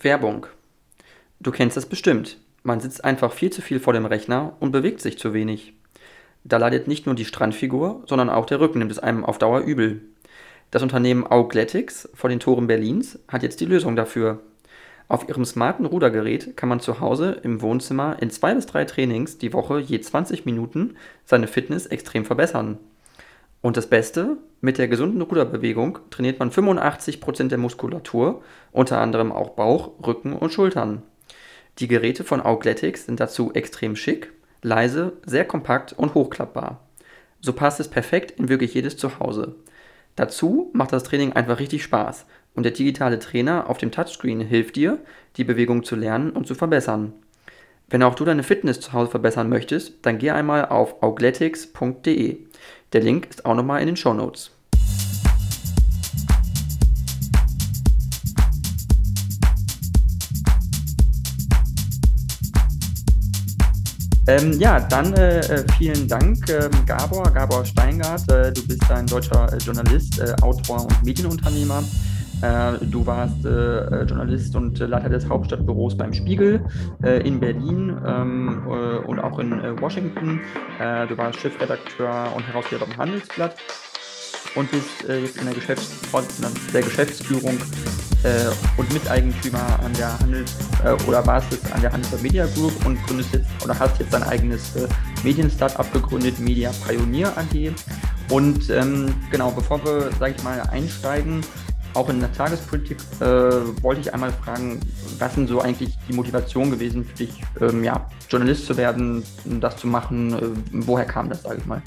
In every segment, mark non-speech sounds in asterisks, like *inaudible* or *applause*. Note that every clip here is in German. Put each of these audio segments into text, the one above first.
Werbung. Du kennst das bestimmt. Man sitzt einfach viel zu viel vor dem Rechner und bewegt sich zu wenig. Da leidet nicht nur die Strandfigur, sondern auch der Rücken nimmt es einem auf Dauer übel. Das Unternehmen Augletics vor den Toren Berlins hat jetzt die Lösung dafür. Auf ihrem smarten Rudergerät kann man zu Hause im Wohnzimmer in zwei bis drei Trainings die Woche je 20 Minuten seine Fitness extrem verbessern. Und das Beste, mit der gesunden Ruderbewegung trainiert man 85% der Muskulatur, unter anderem auch Bauch, Rücken und Schultern. Die Geräte von Augletics sind dazu extrem schick, leise, sehr kompakt und hochklappbar. So passt es perfekt in wirklich jedes Zuhause. Dazu macht das Training einfach richtig Spaß und der digitale Trainer auf dem Touchscreen hilft dir, die Bewegung zu lernen und zu verbessern. Wenn auch du deine Fitness zu Hause verbessern möchtest, dann geh einmal auf augletics.de. Der Link ist auch nochmal in den Show Notes. Ähm, ja, dann äh, äh vielen Dank, äh, Gabor, Gabor Steingart. Äh, du bist ein deutscher äh, Journalist, äh, Autor und Medienunternehmer. du warst Journalist und Leiter des Hauptstadtbüros beim Spiegel in Berlin ähm, und auch in Washington. du warst Chefredakteur und Herausgeber beim Handelsblatt und bist jetzt in der, Geschäfts der Geschäftsführung äh, und Miteigentümer an der Handels äh, oder warst jetzt an der Handels Media Group und gründest jetzt oder hast jetzt dein eigenes äh, Medien-Startup gegründet, Media Pioneer AG. Und ähm, genau, bevor wir, sage ich mal, einsteigen, auch in der Tagespolitik, äh, wollte ich einmal fragen, was sind so eigentlich die Motivation gewesen für dich, ähm, ja, Journalist zu werden, das zu machen? Äh, woher kam das, sage ich mal?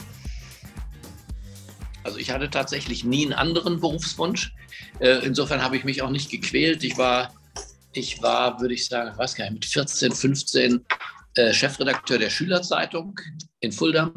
Also ich hatte tatsächlich nie einen anderen Berufswunsch. Äh, insofern habe ich mich auch nicht gequält. Ich war, ich war, würde ich sagen, weiß gar nicht, mit 14, 15 äh, Chefredakteur der Schülerzeitung in Fulda.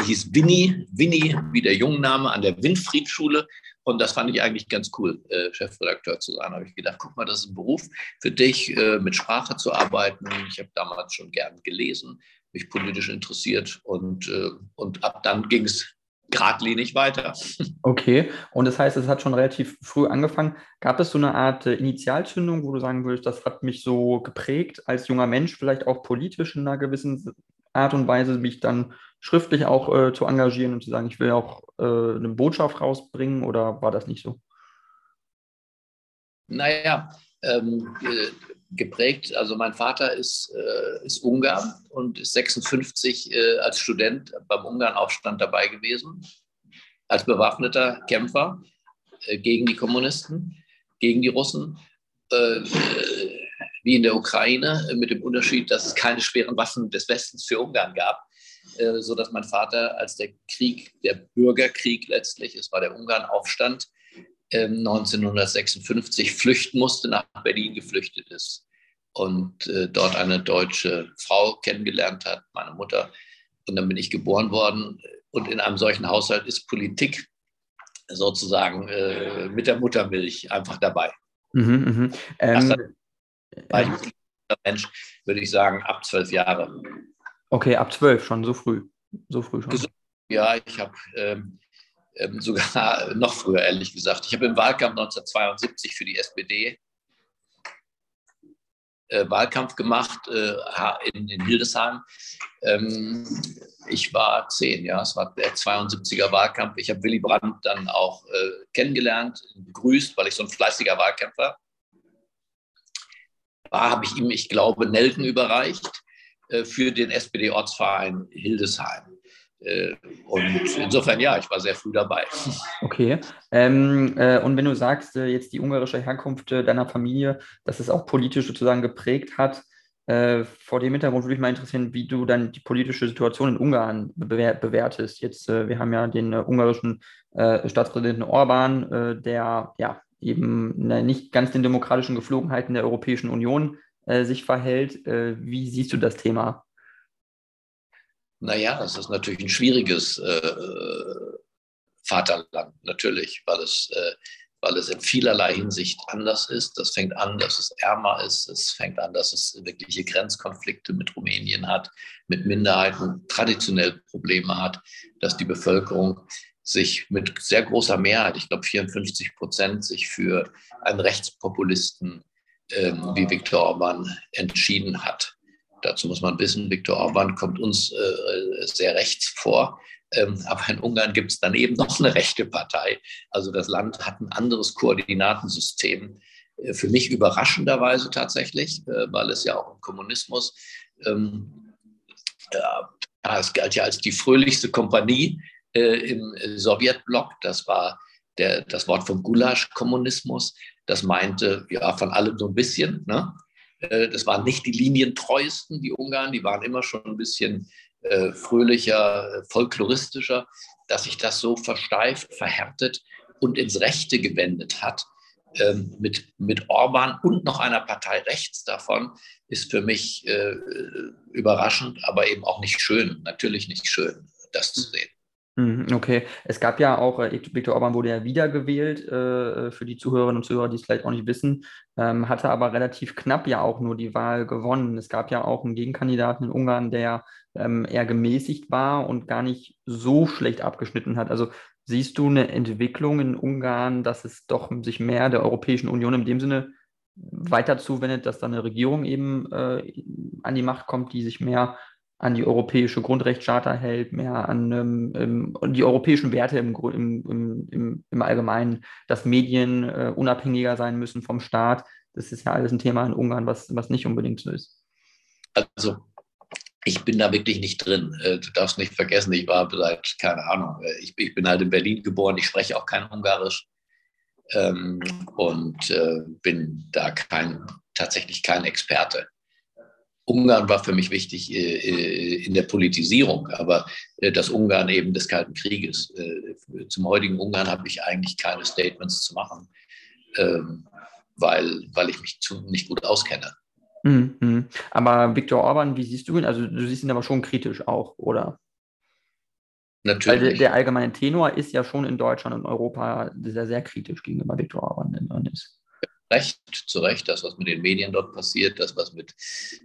Ich hieß Winnie, Winnie wie der Jungenname an der Winfried-Schule. Und das fand ich eigentlich ganz cool, äh, Chefredakteur zu sein. Da habe ich gedacht, guck mal, das ist ein Beruf für dich, mit Sprache zu arbeiten. Ich habe damals schon gern gelesen, mich politisch interessiert und, und ab dann ging es geradlinig weiter. *laughs* Okay, und das heißt, es hat schon relativ früh angefangen. Gab es so eine Art äh, Initialzündung, wo du sagen würdest, das hat mich so geprägt als junger Mensch, vielleicht auch politisch in einer gewissen Art und Weise, mich dann schriftlich auch äh, zu engagieren und zu sagen, ich will auch äh, eine Botschaft rausbringen oder war das nicht so? Naja, ähm, äh, geprägt. Also mein Vater ist, äh, ist Ungar und ist 56 äh, als Student beim Ungarnaufstand dabei gewesen, als bewaffneter Kämpfer äh, gegen die Kommunisten, gegen die Russen, äh, wie in der Ukraine, mit dem Unterschied, dass es keine schweren Waffen des Westens für Ungarn gab, äh, sodass mein Vater, als der Krieg, der Bürgerkrieg letztlich, es war der Ungarnaufstand, 1956 ähm, flüchten musste, nach Berlin geflüchtet ist und äh, dort eine deutsche Frau kennengelernt hat, meine Mutter. Und dann bin ich geboren worden. Und in einem solchen Haushalt ist Politik sozusagen äh, mit der Muttermilch einfach dabei. Mhm, mh. ähm, war ich Mensch, würde ich sagen, ab zwölf Jahre. Okay, ab zwölf schon, so früh. So früh schon. Ja, ich habe ähm, ähm, sogar *laughs* noch früher, ehrlich gesagt. Ich habe im Wahlkampf 1972 für die SPD äh, Wahlkampf gemacht äh, in, in, Hildesheim. Ähm, ich war zehn, ja, es war der 72er Wahlkampf. Ich habe Willy Brandt dann auch äh, kennengelernt, begrüßt, weil ich so ein fleißiger Wahlkämpfer war, habe ich ihm, ich glaube, Nelken überreicht äh, für den SPD-Ortsverein Hildesheim. Äh, und insofern ja, ich war sehr früh dabei. *laughs* Okay. Ähm, äh, und wenn du sagst, äh, jetzt die ungarische Herkunft äh, deiner Familie, dass es auch politisch sozusagen geprägt hat, äh, vor dem Hintergrund würde mich mal interessieren, wie du dann die politische Situation in Ungarn bewer bewertest. Jetzt, äh, wir haben ja den ungarischen Staatspräsidenten Orban, der ja eben ne, nicht ganz den demokratischen Geflogenheiten der Europäischen Union sich verhält. wie siehst du das Thema? Naja, es ist natürlich ein schwieriges äh, Vaterland, natürlich, weil es, äh, weil es in vielerlei Hinsicht anders ist. Das fängt an, dass es ärmer ist. Es fängt an, dass es wirkliche Grenzkonflikte mit Rumänien hat, mit Minderheiten traditionell Probleme hat, dass die Bevölkerung sich mit sehr großer Mehrheit, ich glaube 54 Prozent, sich für einen Rechtspopulisten ähm, wie Viktor Orban entschieden hat. Dazu muss man wissen, Viktor Orban kommt uns äh, sehr rechts vor. Ähm, *laughs* aber in Ungarn gibt es daneben noch eine rechte Partei. Also das Land hat ein anderes Koordinatensystem. Äh, für mich überraschenderweise tatsächlich, äh, weil es ja auch im Kommunismus, ähm, ja, es galt ja als die fröhlichste Kompanie äh, im Sowjetblock. Das war der, das Wort vom Gulasch-Kommunismus. Das meinte ja von allem so ein bisschen. Ne? Äh, das waren nicht die linientreuesten, die Ungarn, die waren immer schon ein bisschen äh, fröhlicher, folkloristischer, dass sich das so versteift, verhärtet und ins Rechte gewendet hat. Ähm, mit, mit Orban und noch einer Partei rechts davon ist für mich äh, überraschend, aber eben auch nicht schön, natürlich nicht schön, das zu sehen. Mhm, okay, es gab ja auch, äh, Viktor Orban wurde ja wiedergewählt, äh, für die Zuhörerinnen und Zuhörer, die es vielleicht auch nicht wissen, ähm, hatte aber relativ knapp ja auch nur die Wahl gewonnen. Es gab ja auch einen Gegenkandidaten in Ungarn, der ähm, eher gemäßigt war und gar nicht so schlecht abgeschnitten hat. Also siehst du eine Entwicklung in Ungarn, dass es doch sich mehr der Europäischen Union in dem Sinne weiter zuwendet, dass da eine Regierung eben äh, an die Macht kommt, die sich mehr an die europäische Grundrechtscharta hält, mehr an ähm, die europäischen Werte im, im, im, im Allgemeinen, dass Medien äh, unabhängiger sein müssen vom Staat. Das ist ja alles ein Thema in Ungarn, was, was nicht unbedingt so ist. Also ich bin da wirklich nicht drin. Äh, du darfst nicht vergessen, ich war seit, keine Ahnung, äh, ich, ich bin halt in Berlin geboren, ich spreche auch kein Ungarisch ähm, und äh, bin da kein, tatsächlich kein Experte. Ungarn war für mich wichtig äh, äh, in der Politisierung, aber äh, das Ungarn eben des Kalten Krieges. zum heutigen Ungarn habe ich eigentlich keine Statements zu machen, ähm, weil, weil ich mich zu, nicht gut auskenne. Mhm. Aber Viktor Orban, wie siehst du ihn? Also du siehst ihn aber schon kritisch auch, oder? Natürlich. Weil der, allgemeine Tenor ist ja schon in Deutschland und Europa sehr, sehr kritisch gegenüber Viktor Orban ist. Recht, zu Recht, das, was mit den Medien dort passiert, das, was mit,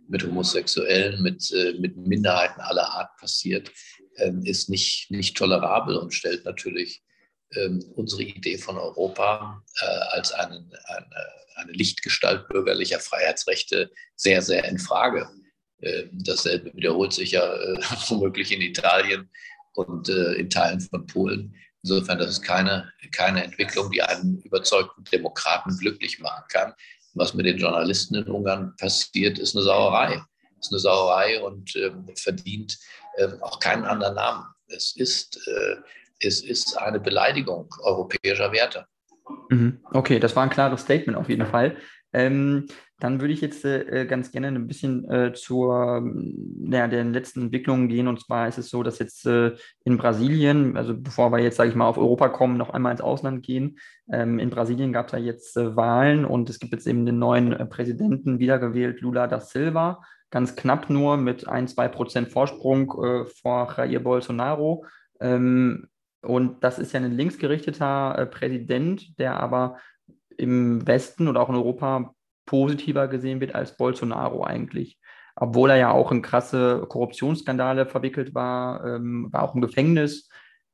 mit Homosexuellen, mit, äh, mit Minderheiten aller Art passiert, ähm, ist nicht, nicht tolerabel und stellt natürlich ähm, unsere Idee von Europa äh, als einen, eine, eine Lichtgestalt bürgerlicher Freiheitsrechte sehr, sehr in Frage. Ähm, dasselbe wiederholt sich ja äh, *laughs* womöglich in Italien und in Teilen von Polen. Insofern, das ist keine, keine Entwicklung, die einen überzeugten Demokraten glücklich machen kann. Was mit den Journalisten in Ungarn passiert, ist eine Sauerei. Ist eine Sauerei und äh, verdient äh, auch keinen anderen Namen. Es ist, äh, es ist eine Beleidigung europäischer Werte. Mhm. Okay, das war ein klares Statement auf jeden Fall. Ähm, dann würde ich jetzt äh, ganz gerne ein bisschen äh, zur ja, den letzten Entwicklungen gehen. Und zwar ist es so, dass jetzt äh, in Brasilien, also bevor wir jetzt, sage ich mal, auf Europa kommen, noch einmal ins Ausland gehen. Ähm, in Brasilien gab es ja jetzt äh, Wahlen und es gibt jetzt eben den neuen äh, Präsidenten wiedergewählt, Lula da Silva. Ganz knapp nur mit ein, zwei Prozent Vorsprung äh, vor Jair Bolsonaro. Ähm, und das ist ja ein linksgerichteter Präsident, der aber im Westen oder auch in Europa positiver gesehen wird als Bolsonaro eigentlich. Obwohl er ja auch in krasse Korruptionsskandale verwickelt war, ähm, war auch im Gefängnis.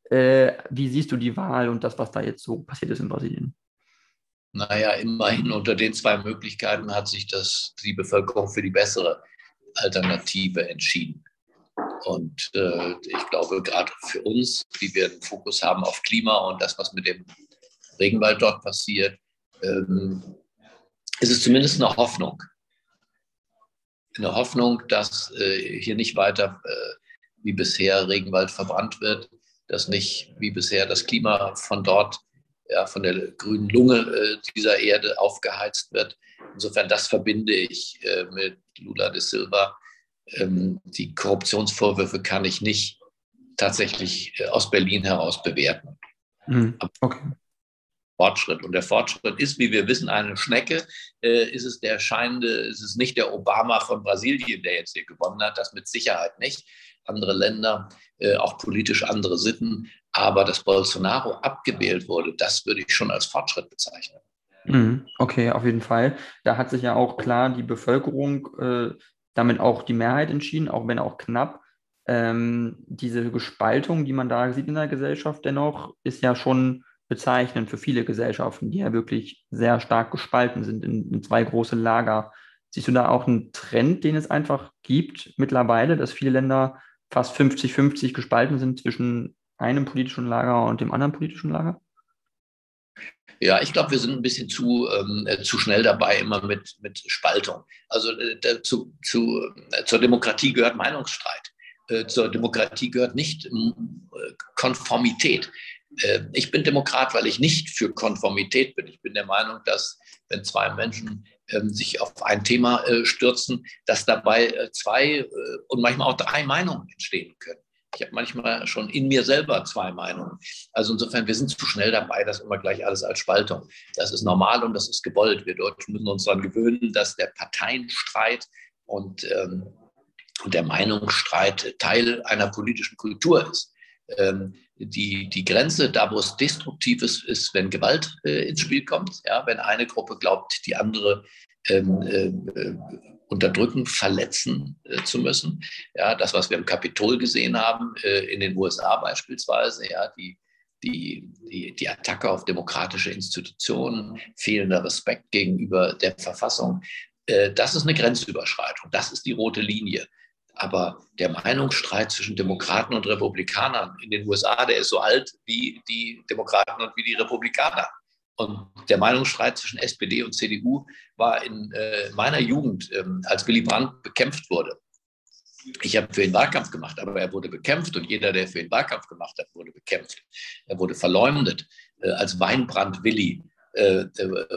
Äh, wie siehst du die Wahl und das, was da jetzt so passiert ist in Brasilien? Naja, immerhin unter den zwei Möglichkeiten hat sich das, die Bevölkerung für die bessere Alternative entschieden. Und äh, ich glaube, gerade für uns, die wir einen Fokus haben auf Klima und das, was mit dem Regenwald dort passiert, ähm, ist es zumindest eine Hoffnung. Eine Hoffnung, dass äh, hier nicht weiter äh, wie bisher Regenwald verbrannt wird, dass nicht wie bisher das Klima von dort, ja, von der grünen Lunge äh, dieser Erde aufgeheizt wird. Insofern, das verbinde ich äh, mit Lula de Silva. Ähm, die Korruptionsvorwürfe kann ich nicht tatsächlich äh, aus Berlin heraus bewerten. Mhm. Okay. Fortschritt. Und der Fortschritt ist, wie wir wissen, eine Schnecke. Äh, ist es der scheinende, ist es nicht der Obama von Brasilien, der jetzt hier gewonnen hat, das mit Sicherheit nicht. Andere Länder, äh, auch politisch andere Sitten. Aber dass Bolsonaro abgewählt wurde, das würde ich schon als Fortschritt bezeichnen. Mhm. Okay, auf jeden Fall. Da hat sich ja auch klar die Bevölkerung äh, damit auch die Mehrheit entschieden, auch wenn auch knapp. Ähm, diese Gespaltung, die man da sieht in der Gesellschaft, dennoch ist ja schon bezeichnend für viele Gesellschaften, die ja wirklich sehr stark gespalten sind in, in zwei große Lager. Siehst du da auch einen Trend, den es einfach gibt mittlerweile, dass viele Länder fast 50-50 gespalten sind zwischen einem politischen Lager und dem anderen politischen Lager? Ja, ich glaube, wir sind ein bisschen zu, ähm, äh, zu schnell dabei, immer mit, mit Spaltung. Also äh, zu, zu, äh, zur Demokratie gehört Meinungsstreit. Äh, zur Demokratie gehört nicht äh, Konformität. Äh, ich bin Demokrat, weil ich nicht für Konformität bin. Ich bin der Meinung, dass wenn zwei Menschen ähm, sich auf ein Thema stürzen, dass dabei zwei und manchmal auch drei Meinungen entstehen können. Ich habe manchmal schon in mir selber zwei Meinungen. Also insofern, wir sind zu schnell dabei, das immer gleich alles als Spaltung. Das ist normal und das ist gewollt. Wir Deutschen müssen uns daran gewöhnen, dass der Parteienstreit und, ähm, der Meinungsstreit Teil einer politischen Kultur ist. Ähm, die, die Grenze, da wo es destruktiv ist, ist, wenn Gewalt äh, ins Spiel kommt. Ja, wenn eine Gruppe glaubt, die andere ähm, äh, unterdrücken, verletzen äh, zu müssen. Ja, das, was wir im Kapitol gesehen haben, äh, in den USA beispielsweise, ja, die, die, die, die Attacke auf demokratische Institutionen, fehlender Respekt gegenüber der Verfassung, äh, das ist eine Grenzüberschreitung. Das ist die rote Linie. Aber der Meinungsstreit zwischen Demokraten und Republikanern in den USA, der ist so alt wie die Demokraten und wie die Republikaner. Und der Meinungsstreit zwischen SPD und CDU war in äh, meiner Jugend, ähm, als Willy Brandt bekämpft wurde. Ich habe für ihn Wahlkampf gemacht, aber er wurde bekämpft und jeder, der für ihn Wahlkampf gemacht hat, wurde bekämpft. Er wurde verleumdet. Äh, als Weinbrand Willi äh,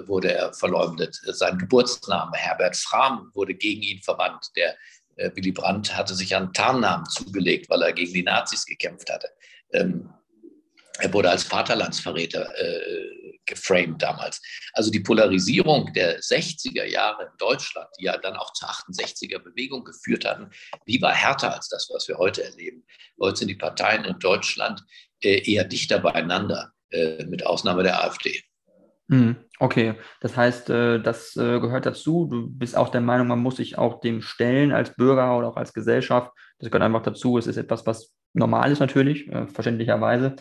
wurde er verleumdet. Sein Geburtsname Herbert Frahm wurde gegen ihn verwandt. Der äh, Willy Brandt hatte sich einen Tarnnamen zugelegt, weil er gegen die Nazis gekämpft hatte. Ähm, er wurde als Vaterlandsverräter äh, geframed damals. Also die Polarisierung der 60er Jahre in Deutschland, die ja dann auch zur 68er Bewegung geführt hatten, die war härter als das, was wir heute erleben. Heute sind die Parteien in Deutschland äh, eher dichter beieinander, äh, mit Ausnahme der AfD. Hm, okay, das heißt, äh, das äh, gehört dazu. Du bist auch der Meinung, man muss sich auch dem stellen als Bürger oder auch als Gesellschaft. Das gehört einfach dazu. Es ist etwas, was normal ist natürlich, äh, verständlicherweise.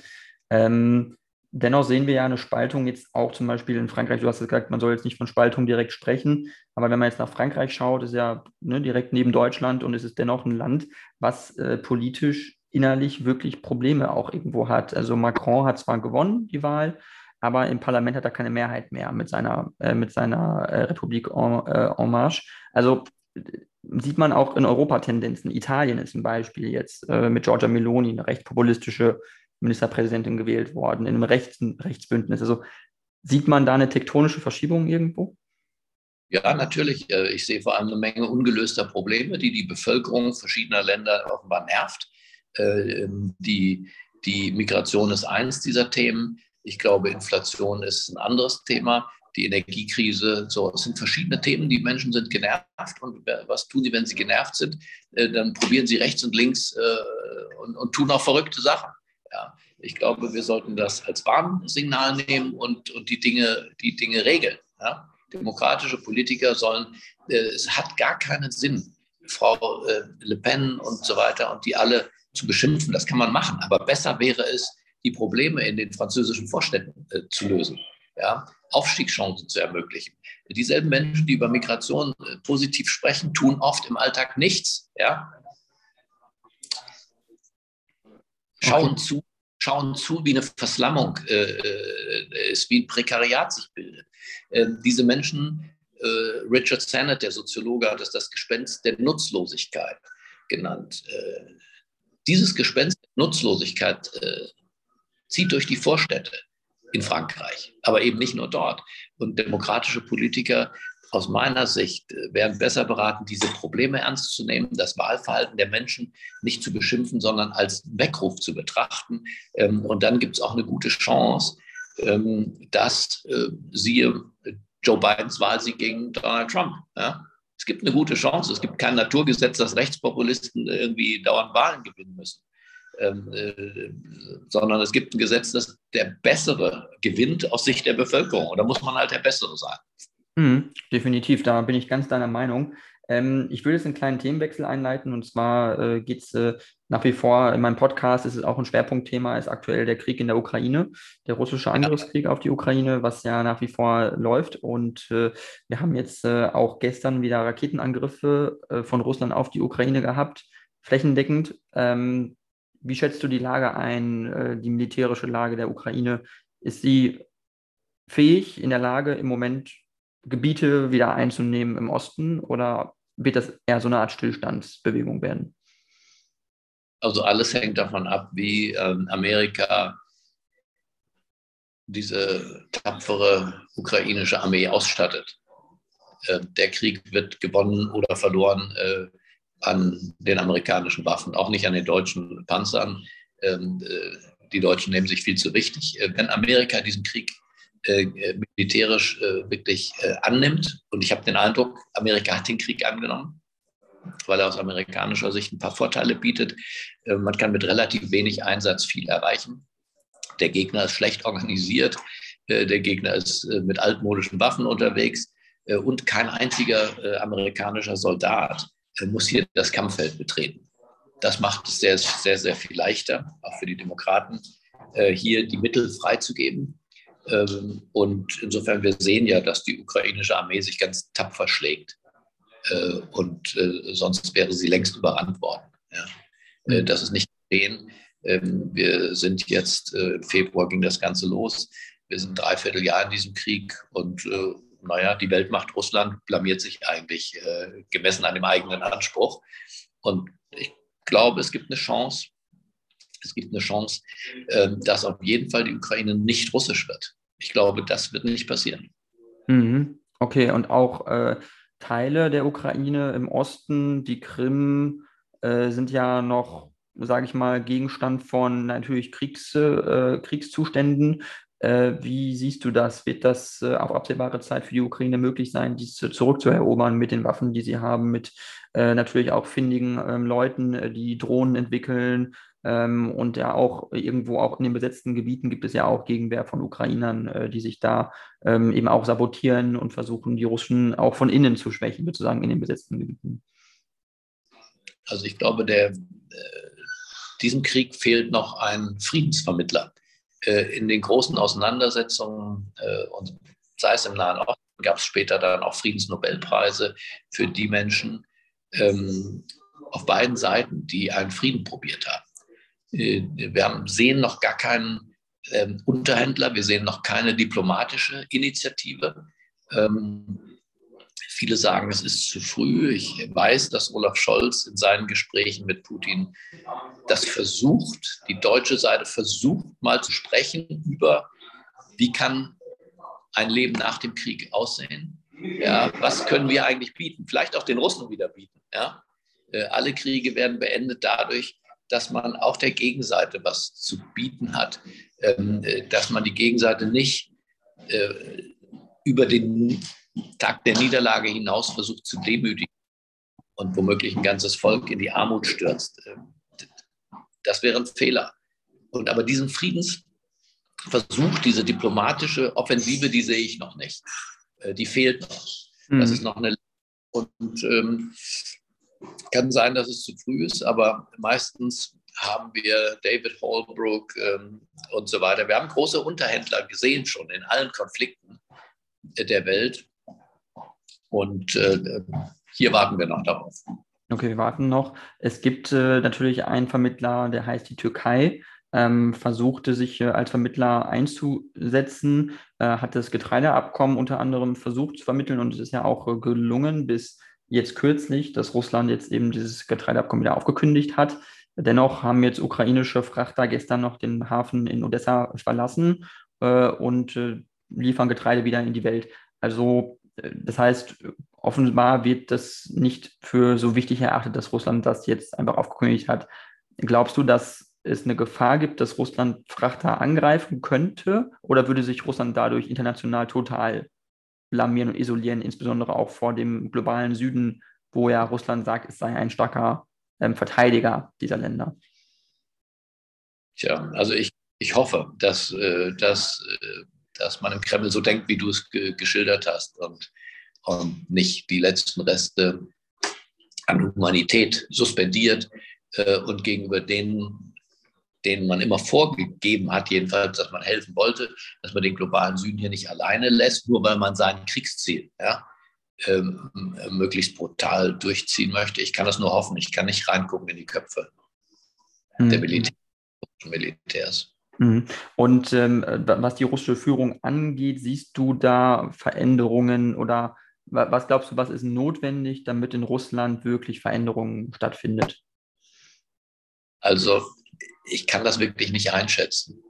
Ähm, dennoch sehen wir ja eine Spaltung jetzt auch zum Beispiel in Frankreich. Du hast gesagt, man soll jetzt nicht von Spaltung direkt sprechen, aber wenn man jetzt nach Frankreich schaut, ist ja ne, direkt neben Deutschland und es ist dennoch ein Land, was äh, politisch innerlich wirklich Probleme auch irgendwo hat. Also Macron hat zwar gewonnen, die Wahl, aber im Parlament hat er keine Mehrheit mehr mit seiner, äh, mit seiner äh, Republik en, äh, en Marche. Also sieht man auch in Europa Tendenzen. Italien ist ein Beispiel jetzt äh, mit Giorgia Meloni, eine recht populistische Ministerpräsidentin gewählt worden, in einem Rechts Rechtsbündnis. Also sieht man da eine tektonische Verschiebung irgendwo? Ja, natürlich. Äh, ich sehe vor allem eine Menge ungelöster Probleme, die die Bevölkerung verschiedener Länder offenbar nervt. Äh, ähm, die, die Migration ist eins dieser Themen. Ich glaube, Inflation ist ein anderes Thema. Die Energiekrise, so, es sind verschiedene Themen. Die Menschen sind genervt. Und was tun sie, wenn sie genervt sind? Äh, dann probieren sie rechts und links und, und tun auch verrückte Sachen. Ja, ich glaube, wir sollten das als Warnsignal nehmen und, und die, Dinge, die Dinge regeln. Ja? Demokratische Politiker sollen, äh, es hat gar keinen Sinn, Frau äh, Le Pen und so weiter und die alle zu beschimpfen. Das kann man machen, aber besser wäre es, die Probleme in den französischen Vorstädten äh, zu lösen. Ja? Aufstiegschancen zu ermöglichen. Dieselben Menschen, die über Migration äh, positiv sprechen, tun oft im Alltag nichts. Ja? schauen okay. zu, schauen zu, wie eine Verslammung äh, äh, ist, wie ein Prekariat sich bildet. Äh, diese Menschen, äh, Richard Sennett, der Soziologe, hat es das Gespenst der Nutzlosigkeit genannt. Äh, dieses Gespenst der Nutzlosigkeit äh, zieht durch die Vorstädte in Frankreich, aber eben nicht nur dort. Und demokratische Politiker aus meiner Sicht äh, wären besser beraten, diese Probleme ernst zu nehmen, das Wahlverhalten der Menschen nicht zu beschimpfen, sondern als Weckruf zu betrachten. Ähm, und dann gibt es auch eine gute Chance, ähm, dass äh, siehe Joe Bidens Wahlsieg gegen Donald Trump. Es gibt eine gute Chance. Es gibt kein Naturgesetz, dass Rechtspopulisten irgendwie dauernd Wahlen gewinnen müssen. Ähm, äh, sondern es gibt ein Gesetz, dass der Bessere gewinnt aus Sicht der Bevölkerung. Und da muss man halt der Bessere sein. Mhm, definitiv, da bin ich ganz deiner Meinung. Ähm, ich würde jetzt einen kleinen Themenwechsel einleiten und zwar äh, geht es äh, nach wie vor in meinem Podcast, ist es auch ein Schwerpunktthema, ist aktuell der Krieg in der Ukraine, der russische Angriffskrieg auf die Ukraine, was ja nach wie vor läuft. Und äh, wir haben jetzt äh, auch gestern wieder Raketenangriffe äh, von Russland auf die Ukraine gehabt, flächendeckend. Ähm, wie schätzt du die Lage ein, äh, die militärische Lage der Ukraine? Ist sie fähig, in der Lage, im Moment Gebiete wieder einzunehmen im Osten oder wird das eher so eine Art Stillstandsbewegung werden? Also alles hängt davon ab, wie ähm, Amerika diese tapfere ukrainische Armee ausstattet. Äh, der Krieg wird gewonnen oder verloren äh, an den amerikanischen Waffen, auch nicht an den deutschen Panzern. Ähm, äh, die Deutschen nehmen sich viel zu wichtig. Äh, wenn Amerika diesen Krieg äh, militärisch wirklich annimmt. Und ich habe den Eindruck, Amerika hat den Krieg angenommen, weil er aus amerikanischer Sicht ein paar Vorteile bietet. Man kann mit relativ wenig Einsatz viel erreichen. Der Gegner ist schlecht organisiert. Der Gegner ist mit altmodischen Waffen unterwegs. und kein einziger amerikanischer Soldat muss hier das Kampffeld betreten. Das macht es sehr, sehr, sehr viel leichter, auch für die Demokraten, hier die Mittel freizugeben ähm, und insofern, wir sehen ja, dass die ukrainische Armee sich ganz tapfer schlägt. Äh, und äh, sonst wäre sie längst überrannt worden. Äh, mhm. Das ist nicht gesehen. Ähm, wir sind jetzt, im Februar ging das Ganze los. Wir sind dreiviertel Jahr in diesem Krieg und naja, die Weltmacht Russland blamiert sich eigentlich gemessen an dem eigenen Anspruch. Und ich glaube, es gibt eine Chance, es gibt eine Chance, ähm, dass auf jeden Fall die Ukraine nicht russisch wird. Ich glaube, das wird nicht passieren. Mhm. Okay, und auch äh, Teile der Ukraine im Osten, die Krim, äh, sind ja noch, sage ich mal, Gegenstand von natürlich Kriegs, äh, Kriegszuständen. Äh, wie siehst du das? Wird das äh, auf absehbare Zeit für die Ukraine möglich sein, dies zurückzuerobern mit den Waffen, die sie haben, mit äh, natürlich auch findigen ähm, Leuten, die Drohnen entwickeln, ähm, und ja auch irgendwo auch in den besetzten Gebieten gibt es ja auch Gegenwehr von Ukrainern, die sich da ähm, eben auch sabotieren und versuchen, die Russen auch von innen zu schwächen, sozusagen in den besetzten Gebieten. Also ich glaube, der, diesem Krieg fehlt noch ein Friedensvermittler. Äh, in den großen Auseinandersetzungen äh, und sei es im Nahen Osten, gab es später dann auch Friedensnobelpreise für die Menschen ähm, auf beiden Seiten, die einen Frieden probiert haben. Äh, wir haben, sehen noch gar keinen ähm, Unterhändler, wir sehen noch keine diplomatische Initiative. Ähm, viele sagen, es ist zu früh. Ich weiß, dass Olaf Scholz in seinen Gesprächen mit Putin das versucht, die deutsche Seite versucht mal zu sprechen über, wie kann ein Leben nach dem Krieg aussehen. Ja, was können wir eigentlich bieten? Vielleicht auch den Russen wieder bieten. Ja? Äh, alle Kriege werden beendet dadurch, dass man auch der Gegenseite was zu bieten hat, ähm, äh, dass man die Gegenseite nicht äh, über den Tag der Niederlage hinaus versucht zu demütigen und womöglich ein ganzes Volk in die Armut stürzt. Ähm, das wäre ein Fehler. Und aber diesen Friedensversuch, diese diplomatische Offensive, die sehe ich noch nicht. Äh, die fehlt noch. Mhm. Das ist noch eine. Und ähm, kann sein, dass es zu früh ist, aber meistens haben wir David Holbrook ähm, und so weiter. Wir haben große Unterhändler gesehen schon in allen Konflikten der Welt. Und äh, hier warten wir noch darauf. Okay, wir warten noch. Es gibt äh, natürlich einen Vermittler, der heißt die Türkei, ähm, versuchte sich äh, als Vermittler einzusetzen, äh, hat das Getreideabkommen unter anderem versucht zu vermitteln und es ist ja auch äh, gelungen bis jetzt kürzlich, dass Russland jetzt eben dieses Getreideabkommen wieder aufgekündigt hat. Dennoch haben jetzt ukrainische Frachter gestern noch den Hafen in Odessa verlassen äh, und liefern Getreide wieder in die Welt. Also das heißt, offenbar wird das nicht für so wichtig erachtet, dass Russland das jetzt einfach aufgekündigt hat. Glaubst du, dass es eine Gefahr gibt, dass Russland Frachter angreifen könnte? Oder würde sich Russland dadurch international total blamieren und isolieren, insbesondere auch vor dem globalen Süden, wo ja Russland sagt, es sei ein starker ähm, Verteidiger dieser Länder. Tja, also ich, ich hoffe, dass, äh, dass, äh, dass man im Kreml so denkt, wie du es ge geschildert hast und, und nicht die letzten Reste an Humanität suspendiert äh, und gegenüber denen, denen man immer vorgegeben hat, jedenfalls, dass man helfen wollte, dass man den globalen Süden hier nicht alleine lässt, nur weil man sein Kriegsziel ja, ähm, möglichst brutal durchziehen möchte. Ich kann das nur hoffen. Ich kann nicht reingucken in die Köpfe mhm. der Militär Militärs. Mhm. Und ähm, was die russische Führung angeht, siehst du da Veränderungen oder was glaubst du, was ist notwendig, damit in Russland wirklich Veränderungen stattfindet? Also ich kann das wirklich nicht einschätzen.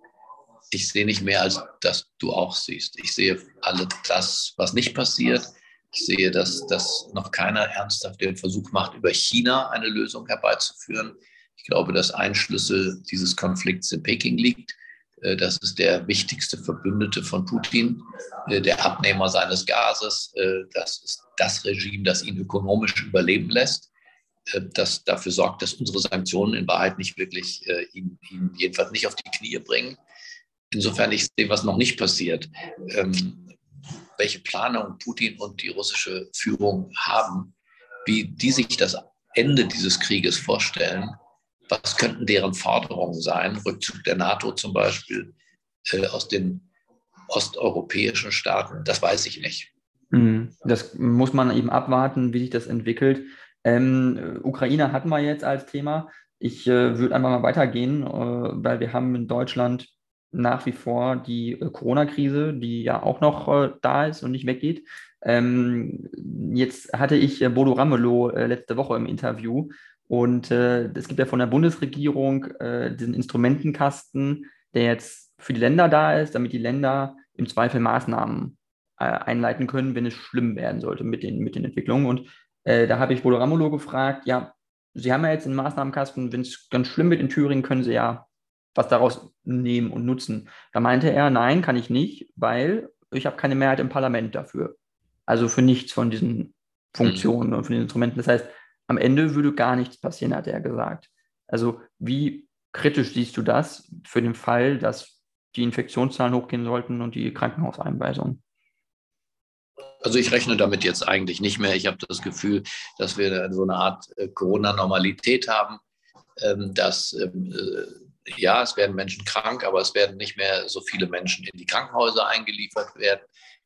Ich sehe nicht mehr, als dass du auch siehst. Ich sehe alle das, was nicht passiert. Ich sehe, dass, dass noch keiner ernsthaft den Versuch macht, über China eine Lösung herbeizuführen. Ich glaube, dass ein Schlüssel dieses Konflikts in Peking liegt. Äh, das ist der wichtigste Verbündete von Putin, äh, der Abnehmer seines Gases. Äh, das ist das Regime, das ihn ökonomisch überleben lässt. Das dafür sorgt, dass unsere Sanktionen in Wahrheit nicht wirklich ihn, ihn jedenfalls nicht auf die Knie bringen. Insofern ich sehe, was noch nicht passiert. Ähm, welche Planung Putin und die russische Führung haben, wie die sich das Ende dieses Krieges vorstellen, was könnten deren Forderungen sein? Rückzug der NATO zum Beispiel äh, aus den osteuropäischen Staaten? Das weiß ich nicht. Hm, das muss man eben abwarten, wie sich das entwickelt. Ähm, Ukraine hatten wir jetzt als Thema. Ich äh, würde einfach mal weitergehen, äh, weil wir haben in Deutschland nach wie vor die äh, Corona-Krise, die ja auch noch äh, da ist und nicht weggeht. Ähm, jetzt hatte ich äh, Bodo Ramelow letzte Woche im Interview und äh, es gibt ja von der Bundesregierung äh, diesen Instrumentenkasten, der jetzt für die Länder da ist, damit die Länder im Zweifel Maßnahmen äh, einleiten können, wenn es schlimm werden sollte mit den, mit den Entwicklungen. Und äh, da habe ich Bodo Ramelow gefragt, ja, Sie haben ja jetzt einen Maßnahmenkasten, wenn es ganz schlimm wird in Thüringen, können Sie ja was daraus nehmen und nutzen. Da meinte er, nein, kann ich nicht, weil ich habe keine Mehrheit im Parlament dafür. Also für nichts von diesen Funktionen mhm. und von den Instrumenten. Das heißt, am Ende würde gar nichts passieren, hat er gesagt. Also wie kritisch siehst du das für den Fall, dass die Infektionszahlen hochgehen sollten und die Krankenhauseinweisungen? Also ich rechne damit jetzt eigentlich nicht mehr. Ich habe das Gefühl, dass wir so eine Art äh, Corona-Normalität haben, ähm, dass ähm, äh, ja, es werden Menschen krank, aber es werden nicht mehr so viele Menschen in die Krankenhäuser eingeliefert werden.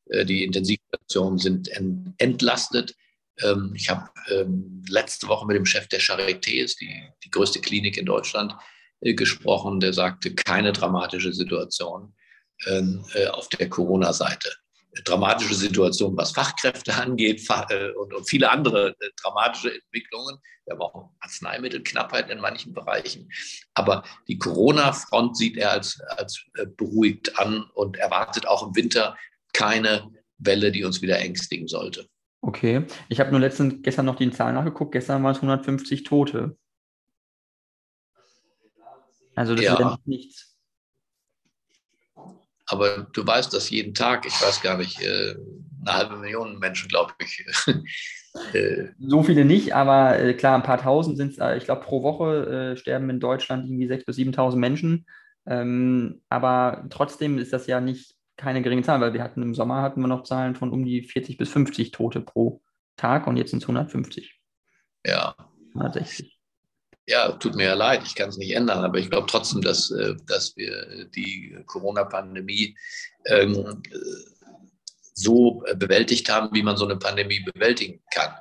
Äh, die Intensivstationen sind entlastet. Ähm, ich habe ähm, letzte Woche mit dem Chef der Charité, ist die, die größte Klinik in Deutschland, äh, gesprochen. Der sagte, keine dramatische Situation ähm, äh, auf der Corona-Seite. Dramatische Situation, was Fachkräfte *laughs* angeht äh, und, und viele andere dramatische Entwicklungen. Wir haben auch Arzneimittelknappheit in manchen Bereichen. Aber die Corona-Front sieht er als, als beruhigt an und erwartet auch im Winter keine Welle, die uns wieder ängstigen sollte. Okay. Ich habe nur letztens, gestern noch die Zahlen nachgeguckt. Gestern waren es 150 Tote. Also das ja. ist ja nichts. Aber du weißt das jeden Tag, ich weiß gar nicht, äh, eine halbe Million Menschen, glaube ich. *laughs* Äh, so viele nicht, aber äh, klar, ein paar tausend sind es, ich glaube, pro Woche sterben in Deutschland irgendwie 6.000 bis 7.000 Menschen. Ähm, aber trotzdem ist das ja nicht keine geringe Zahl, weil wir hatten im Sommer hatten wir noch Zahlen von um die 40 bis 50 Tote pro Tag und jetzt sind es 150. Ja. 160. Ja, tut mir ja leid, ich kann es nicht ändern, aber ich glaube trotzdem, dass, äh, dass wir die Corona-Pandemie ähm, so bewältigt haben, wie man so eine Pandemie bewältigen kann.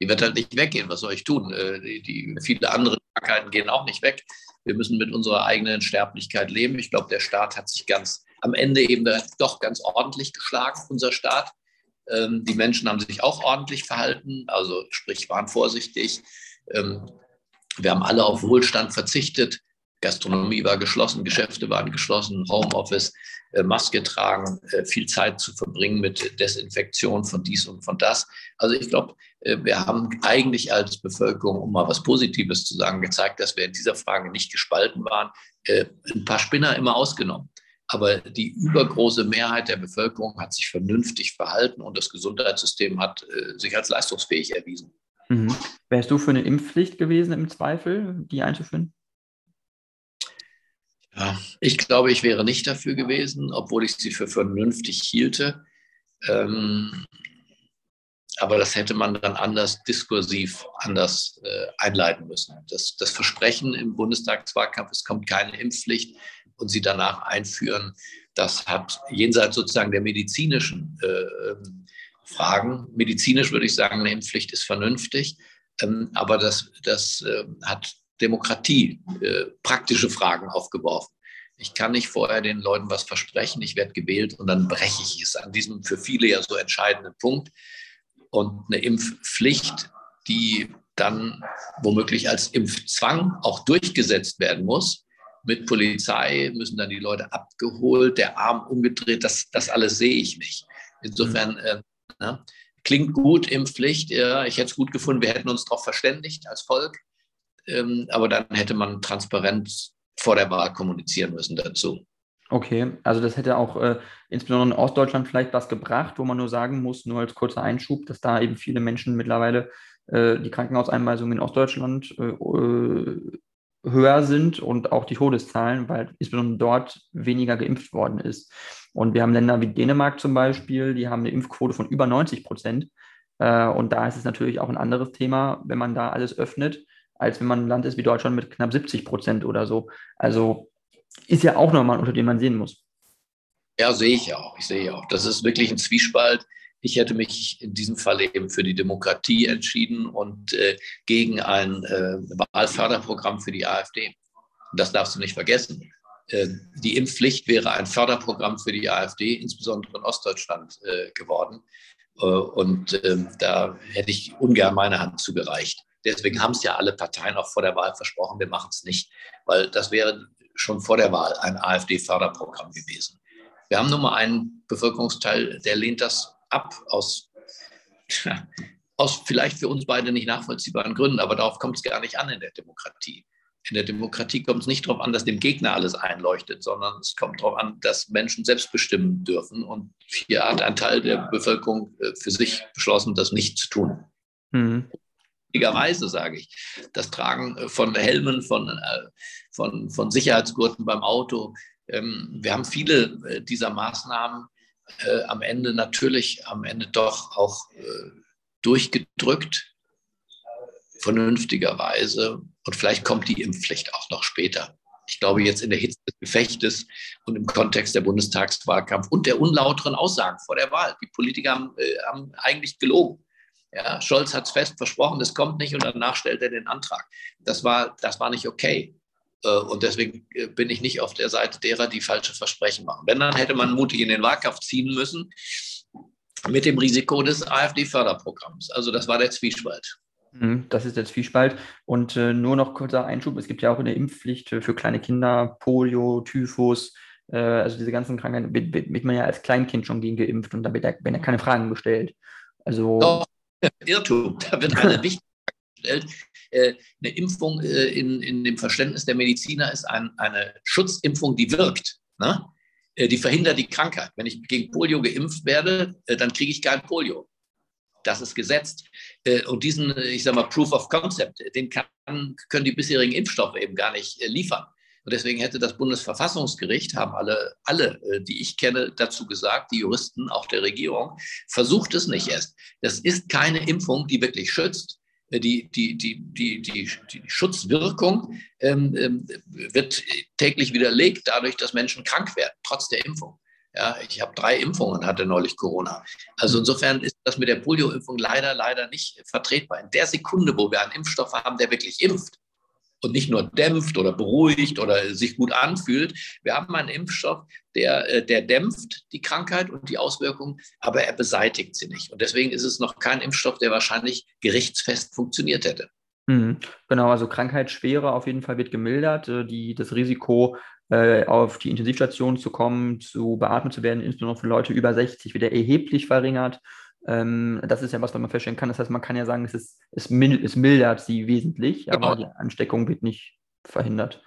Die wird halt nicht weggehen. Was soll ich tun? Äh, die, die, viele andere Krankheiten gehen auch nicht weg. Wir müssen mit unserer eigenen Sterblichkeit leben. Ich glaube, der Staat hat sich ganz am Ende eben doch ganz ordentlich geschlagen, unser Staat. Ähm, die Menschen haben sich auch ordentlich verhalten, also sprich waren vorsichtig. Ähm, wir haben alle auf Wohlstand verzichtet. Gastronomie war geschlossen, Geschäfte waren geschlossen, Homeoffice, äh, Maske tragen, äh, viel Zeit zu verbringen mit Desinfektion von dies und von das. Also ich glaube, äh, wir haben eigentlich als Bevölkerung, um mal was Positives zu sagen, gezeigt, dass wir in dieser Frage nicht gespalten waren. Äh, ein paar Spinner immer ausgenommen. Aber die übergroße Mehrheit der Bevölkerung hat sich vernünftig verhalten und das Gesundheitssystem hat äh, sich als leistungsfähig erwiesen. Mhm. Wärst du für eine Impfpflicht gewesen im Zweifel, die einzuführen? Ja, ich glaube, ich wäre nicht dafür gewesen, obwohl ich sie für vernünftig hielte. Ähm, aber das hätte man dann anders diskursiv anders äh, einleiten müssen. Das, das Versprechen im Bundestagswahlkampf, es kommt keine Impfpflicht und sie danach einführen, das hat jenseits sozusagen der medizinischen äh, ähm, Fragen, medizinisch würde ich sagen, eine Impfpflicht ist vernünftig, ähm, aber das, das äh, hat Demokratie äh, praktische Fragen aufgeworfen. Ich kann nicht vorher den Leuten was versprechen, ich werde gewählt und dann breche ich es an diesem für viele ja so entscheidenden Punkt. Und eine Impfpflicht, die dann womöglich als Impfzwang auch durchgesetzt werden muss, mit Polizei müssen dann die Leute abgeholt, der Arm umgedreht, das, das alles sehe ich nicht. Insofern äh, ne, klingt gut, Impfpflicht, ja, ich hätte es gut gefunden, wir hätten uns darauf verständigt als Volk, ähm, aber dann hätte man transparent vor der Wahl kommunizieren müssen dazu. Okay, also das hätte auch äh, insbesondere in Ostdeutschland vielleicht was gebracht, wo man nur sagen muss, nur als kurzer Einschub, dass da eben viele Menschen mittlerweile äh, die Krankenhauseinweisungen in Ostdeutschland äh, äh höher sind und auch die Todeszahlen, weil insbesondere dort weniger geimpft worden ist. Und wir haben Länder wie Dänemark zum Beispiel, die haben eine Impfquote von über 90 Prozent. Äh, und da ist es natürlich auch ein anderes Thema, wenn man da alles öffnet, als wenn man ein Land ist wie Deutschland mit knapp 70 Prozent oder so. Also ist ja auch nochmal unter dem man sehen muss. Ja, sehe ich auch. Ich sehe auch. Das ist wirklich ein Zwiespalt. Ich hätte mich in diesem Fall eben für die Demokratie entschieden und äh, gegen ein äh, Wahlförderprogramm für die AfD. Das darfst du nicht vergessen. Äh, die Impfpflicht wäre ein Förderprogramm für die AfD, insbesondere in Ostdeutschland, äh, geworden. Äh, und ähm, da hätte ich ungern meine Hand zugereicht. Deswegen haben es ja alle Parteien auch vor der Wahl versprochen, wir machen es nicht, weil das wäre schon vor der Wahl ein AfD-Förderprogramm gewesen. Wir haben nun mal einen Bevölkerungsteil, der lehnt das ab aus, aus vielleicht für uns beide nicht nachvollziehbaren Gründen, aber darauf kommt es gar nicht an in der Demokratie. In der Demokratie kommt es nicht darauf an, dass dem Gegner alles einleuchtet, sondern es kommt darauf an, dass Menschen selbst bestimmen dürfen. Und hier hat ein Teil der Bevölkerung äh, für sich beschlossen, das nicht zu tun. Mhm sage ich. Das Tragen äh, von Helmen, von, äh, von, von Sicherheitsgurten beim Auto. Ähm, wir haben viele dieser Maßnahmen am Ende natürlich, am Ende doch auch durchgedrückt, vernünftigerweise. Und vielleicht kommt die Impfpflicht auch noch später. Ich glaube, jetzt in der Hitze des Gefechtes und im Kontext der Bundestagswahlkampf und der unlauteren Aussagen vor der Wahl. Die Politiker haben, äh, haben eigentlich gelogen. Ja, Scholz hat es fest versprochen, das kommt nicht und danach stellt er den Antrag. Das war, das war nicht okay. Äh, und deswegen äh, bin ich nicht auf der Seite derer, die falsche Versprechen machen. Wenn, dann hätte man mutig in den Wahlkampf ziehen müssen mit dem Risiko des AfD-Förderprogramms. Also das war der Zwiespalt. Mhm, das ist der Zwiespalt. Und äh, nur noch kurzer Einschub: Es gibt ja auch eine Impfpflicht für kleine Kinder, Polio, Typhus. Äh, also diese ganzen Krankheiten wird, wird, man ja als Kleinkind schon gegen geimpft und da wird ja, werden ja keine Fragen gestellt. Also. Doch, Irrtum. Da wird eine *laughs* wichtige Frage gestellt. Äh, eine Impfung äh, in, in dem Verständnis der Mediziner ist ein, eine Schutzimpfung, die wirkt. Ne? Äh, die verhindert die Krankheit. Wenn ich gegen Polio geimpft werde, dann kriege ich kein Polio. Das ist gesetzt. Und diesen, ich sage mal, Proof of Concept, den kann, können die bisherigen Impfstoffe eben gar nicht liefern. Und deswegen hätte das Bundesverfassungsgericht, haben alle, alle, die ich kenne, dazu gesagt, die Juristen, auch der Regierung, versucht es nicht erst. Das ist keine Impfung, die wirklich schützt. Äh, die, die, die, die, die, die Schutzwirkung ähm, ähm, wird täglich widerlegt dadurch, dass Menschen krank werden, trotz der Impfung. Ja, ich habe drei Impfungen, hatte neulich Corona. Also insofern ist das mit der Polio-Impfung leider, leider nicht vertretbar. In der Sekunde, wo wir einen Impfstoff haben, der wirklich impft, und nicht nur dämpft oder beruhigt oder sich gut anfühlt. Wir haben einen Impfstoff, der, äh, der dämpft die Krankheit und die Auswirkungen, aber er beseitigt sie nicht. Und deswegen ist es noch kein Impfstoff, der wahrscheinlich gerichtsfest funktioniert hätte. Mhm. Genau, also Krankheitsschwere auf jeden Fall wird gemildert. Äh, die, das Risiko, äh, auf die Intensivstation zu kommen, zu beatmet zu werden, insbesondere für Leute über 60, wird erheblich verringert. Ähm, das ist ja was, was man feststellen kann. Das heißt, man kann ja sagen, es, ist, es, mildert, es mildert sie wesentlich, genau. aber die Ansteckung wird nicht verhindert.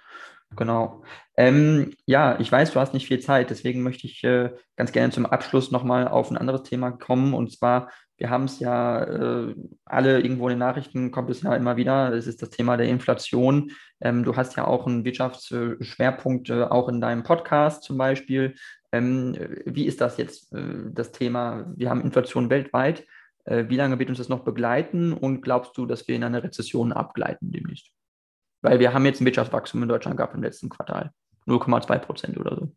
Genau. Ähm, ja, ich weiß, du hast nicht viel Zeit, deswegen möchte ich äh, ganz gerne zum Abschluss nochmal auf ein anderes Thema kommen. Und zwar, wir haben es ja äh, alle irgendwo in den Nachrichten, kommt es ja immer wieder, es ist das Thema der Inflation. Ähm, du hast ja auch einen Wirtschaftsschwerpunkt, äh, auch in deinem Podcast zum Beispiel. Ähm, wie ist das jetzt, äh, das Thema? Wir haben Inflation weltweit. Äh, wie lange wird uns das noch begleiten und glaubst du, dass wir in eine Rezession abgleiten demnächst? Weil wir haben jetzt ein Wirtschaftswachstum in Deutschland gehabt im letzten Quartal. 0,2 Prozent oder so.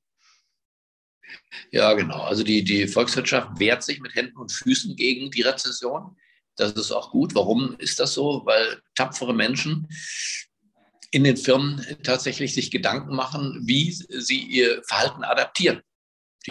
Ja, genau. Also die, die Volkswirtschaft wehrt sich mit Händen und Füßen gegen die Rezession. Das ist auch gut. Warum ist das so? Weil tapfere Menschen in den Firmen tatsächlich sich Gedanken machen, wie sie ihr Verhalten adaptieren.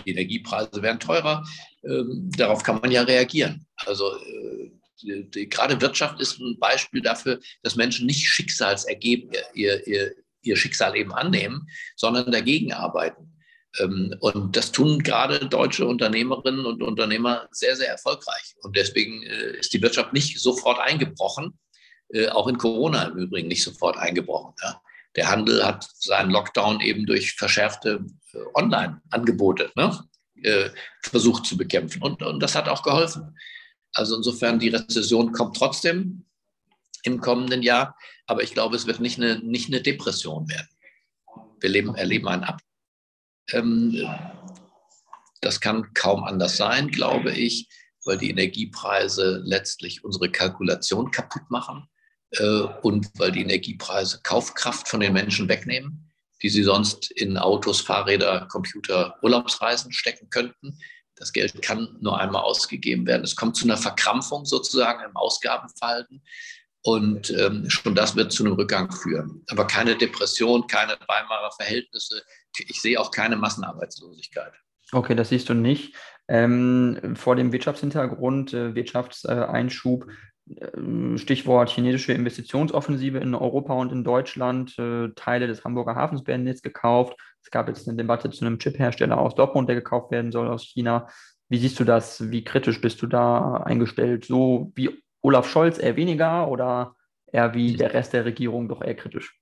Die Energiepreise werden teurer. Ähm, darauf kann man ja reagieren. Also äh, die, die, gerade Wirtschaft ist ein Beispiel dafür, dass Menschen nicht Schicksalsergeben, ihr, ihr, ihr Schicksal eben annehmen, sondern dagegen arbeiten. Ähm, und das tun gerade deutsche Unternehmerinnen und Unternehmer sehr, sehr erfolgreich. Und deswegen äh, ist die Wirtschaft nicht sofort eingebrochen, äh, auch in Corona im Übrigen nicht sofort eingebrochen. Der Handel hat seinen Lockdown eben durch verschärfte äh, Online-Angebote ne, versucht zu bekämpfen. Und, und das hat auch geholfen. Also insofern, die Rezession kommt trotzdem im kommenden Jahr, aber ich glaube, es wird nicht eine, nicht eine Depression werden. Wir leben, erleben einen Ab ähm, das kann kaum anders sein, glaube ich, weil die Energiepreise letztlich unsere Kalkulation kaputt machen äh, und weil die Energiepreise Kaufkraft von den Menschen wegnehmen, die sie sonst in Autos, Fahrräder, Computer, Urlaubsreisen stecken könnten. Das Geld kann nur einmal ausgegeben werden. Es kommt zu einer Verkrampfung sozusagen im Ausgabenverhalten. Und ähm, schon das wird zu einem Rückgang führen. Aber keine Depression, keine Weimarer Verhältnisse. Ich sehe auch keine Massenarbeitslosigkeit. Okay, das siehst du nicht. Ähm, vor dem Wirtschaftshintergrund, äh, Wirtschaftseinschub, äh, Stichwort chinesische Investitionsoffensive in Europa und in Deutschland. Äh, Teile des Hamburger Hafens werden jetzt gekauft. Es gab jetzt eine Debatte zu einem Chiphersteller aus Dortmund, der gekauft werden soll aus China. Wie siehst du das? Wie kritisch bist du da eingestellt? So wie Olaf Scholz eher weniger oder eher wie der Rest der Regierung doch eher kritisch?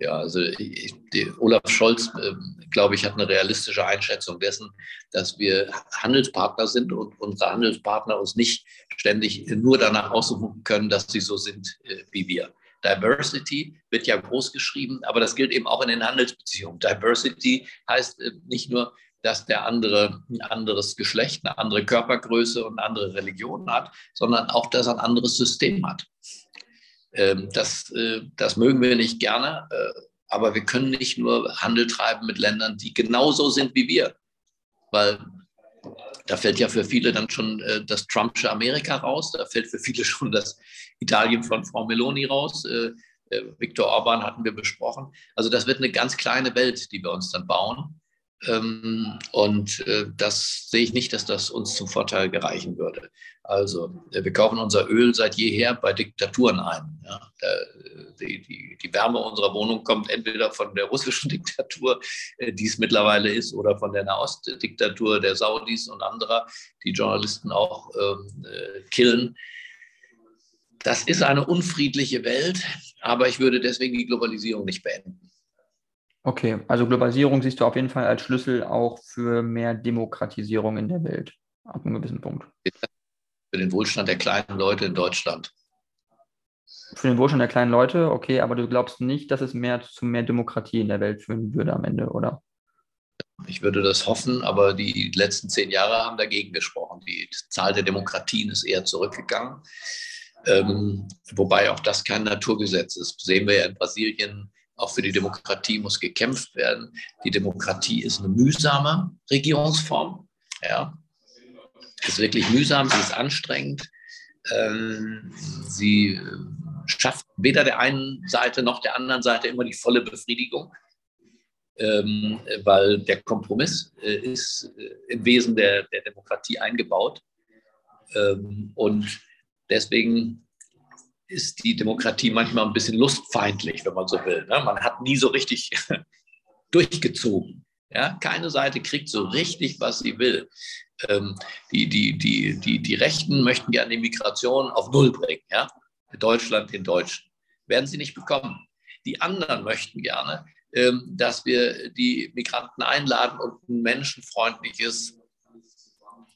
Ja, also ich, Olaf Scholz, äh, glaube ich, hat eine realistische Einschätzung dessen, dass wir Handelspartner sind und unsere Handelspartner uns nicht ständig nur danach aussuchen können, dass sie so sind äh, wie wir. Diversity wird ja groß geschrieben, aber das gilt eben auch in den Handelsbeziehungen. Diversity heißt äh, nicht nur, dass der andere ein anderes Geschlecht, eine andere Körpergröße und eine andere Religion hat, sondern auch, dass er ein anderes System hat. Ähm, das, äh, das mögen wir nicht gerne, äh, aber wir können nicht nur Handel treiben mit Ländern, die genauso sind wie wir, weil da fällt ja für viele dann schon äh, das Trumpsche Amerika raus, da fällt für viele *laughs* schon das Italien von Frau Meloni raus. Viktor Orban hatten wir besprochen. Also das wird eine ganz kleine Welt, die wir uns dann bauen. Ähm, und äh, das sehe ich nicht, dass das uns zum Vorteil gereichen würde. Also äh, wir kaufen unser Öl seit jeher bei Diktaturen ein. Die, die, die, Wärme unserer Wohnung kommt entweder von der russischen *laughs* Diktatur, äh, die es mittlerweile ist, oder von der Nahostdiktatur der Saudis und anderer, die Journalisten auch ähm, äh, killen. Das ist eine unfriedliche Welt, aber ich würde deswegen die Globalisierung nicht beenden. Okay, also Globalisierung siehst du auf jeden Fall als Schlüssel auch für mehr Demokratisierung in der Welt, ab einem gewissen Punkt. Für den Wohlstand der kleinen Leute in Deutschland. Für den Wohlstand der kleinen Leute, okay, aber du glaubst nicht, dass es mehr zu mehr Demokratie in der Welt führen würde am Ende, oder? Ich würde das hoffen, aber die letzten zehn Jahre haben dagegen gesprochen. Die Zahl der Demokratien ist eher zurückgegangen. Ähm, wobei auch das kein Naturgesetz ist. Sehen wir ja in Brasilien, auch für die Demokratie muss gekämpft werden. Die Demokratie ist eine mühsame Regierungsform. Ja. Ist wirklich mühsam, sie ist anstrengend. Ähm, sie äh, schafft weder der einen Seite noch der anderen Seite immer die volle Befriedigung, ähm, weil der Kompromiss äh, ist äh, im Wesen der, der Demokratie eingebaut. Ähm, und deswegen ist die Demokratie manchmal ein bisschen lustfeindlich, wenn man so will. Ne? Man hat nie so richtig *laughs* durchgezogen. Ja? Keine Seite kriegt so richtig, was sie will. Ähm, die, die, die, die, die Rechten möchten gerne die Migration auf Null bringen. Ja? Deutschland den Deutschen. Werden sie nicht bekommen. Die anderen möchten gerne, ähm, dass wir die Migranten einladen und ein menschenfreundliches,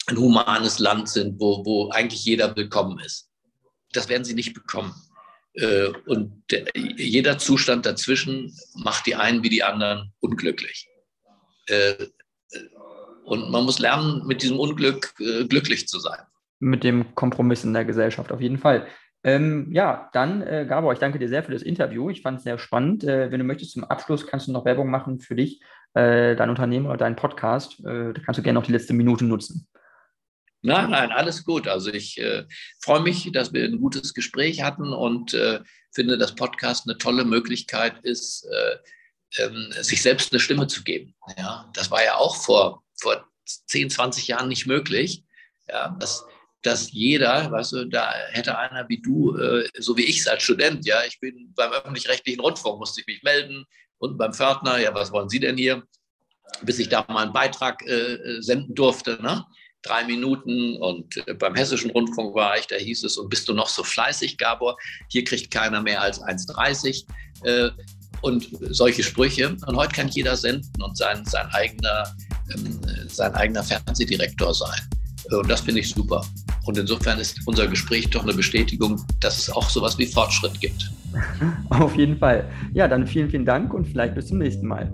ein humanes Land sind, wo, wo eigentlich jeder willkommen ist das werden sie nicht bekommen. Äh, und jeder Zustand dazwischen macht die einen wie die anderen unglücklich. Äh, und man muss lernen, mit diesem Unglück äh, glücklich zu sein. mit dem Kompromiss in der Gesellschaft, auf jeden Fall. Ähm, ja, dann, äh, Gabor, ich danke dir sehr für das Interview. Ich fand es sehr spannend. Äh, wenn du möchtest, zum Abschluss kannst du noch Werbung machen für dich, äh, dein Unternehmen oder deinen Podcast. Äh, da kannst du gerne noch die letzte Minute nutzen. Nein, nein, alles gut. Also ich äh, freue mich, dass wir ein gutes Gespräch hatten und äh, finde, dass Podcast eine tolle Möglichkeit ist, ähm, sich selbst eine Stimme zu geben. Ja, das war ja auch vor, vor 10, 20 Jahren nicht möglich. Ja, dass dass jeder, weißt du, da hätte einer wie du, äh, so wie ich als Student, ja, ich bin beim öffentlich-rechtlichen Rundfunk, musste ich mich melden und beim Pförtner, ja, was wollen Sie denn hier? Bis ich da mal einen Beitrag äh, senden durfte, ne? Drei Minuten und äh, beim Hessischen Rundfunk war ich, da hieß es, und bist du noch so fleißig, Gabor? Hier kriegt keiner mehr als 1,30 äh, und solche Sprüche. Und heute kann jeder senden und sein, sein, eigener, ähm, sein eigener Fernsehdirektor sein. Und das finde ich super. Und insofern ist unser Gespräch doch eine Bestätigung, dass es auch sowas wie Fortschritt gibt. *laughs* Auf jeden Fall. Ja, dann vielen, vielen Dank und vielleicht bis zum nächsten Mal.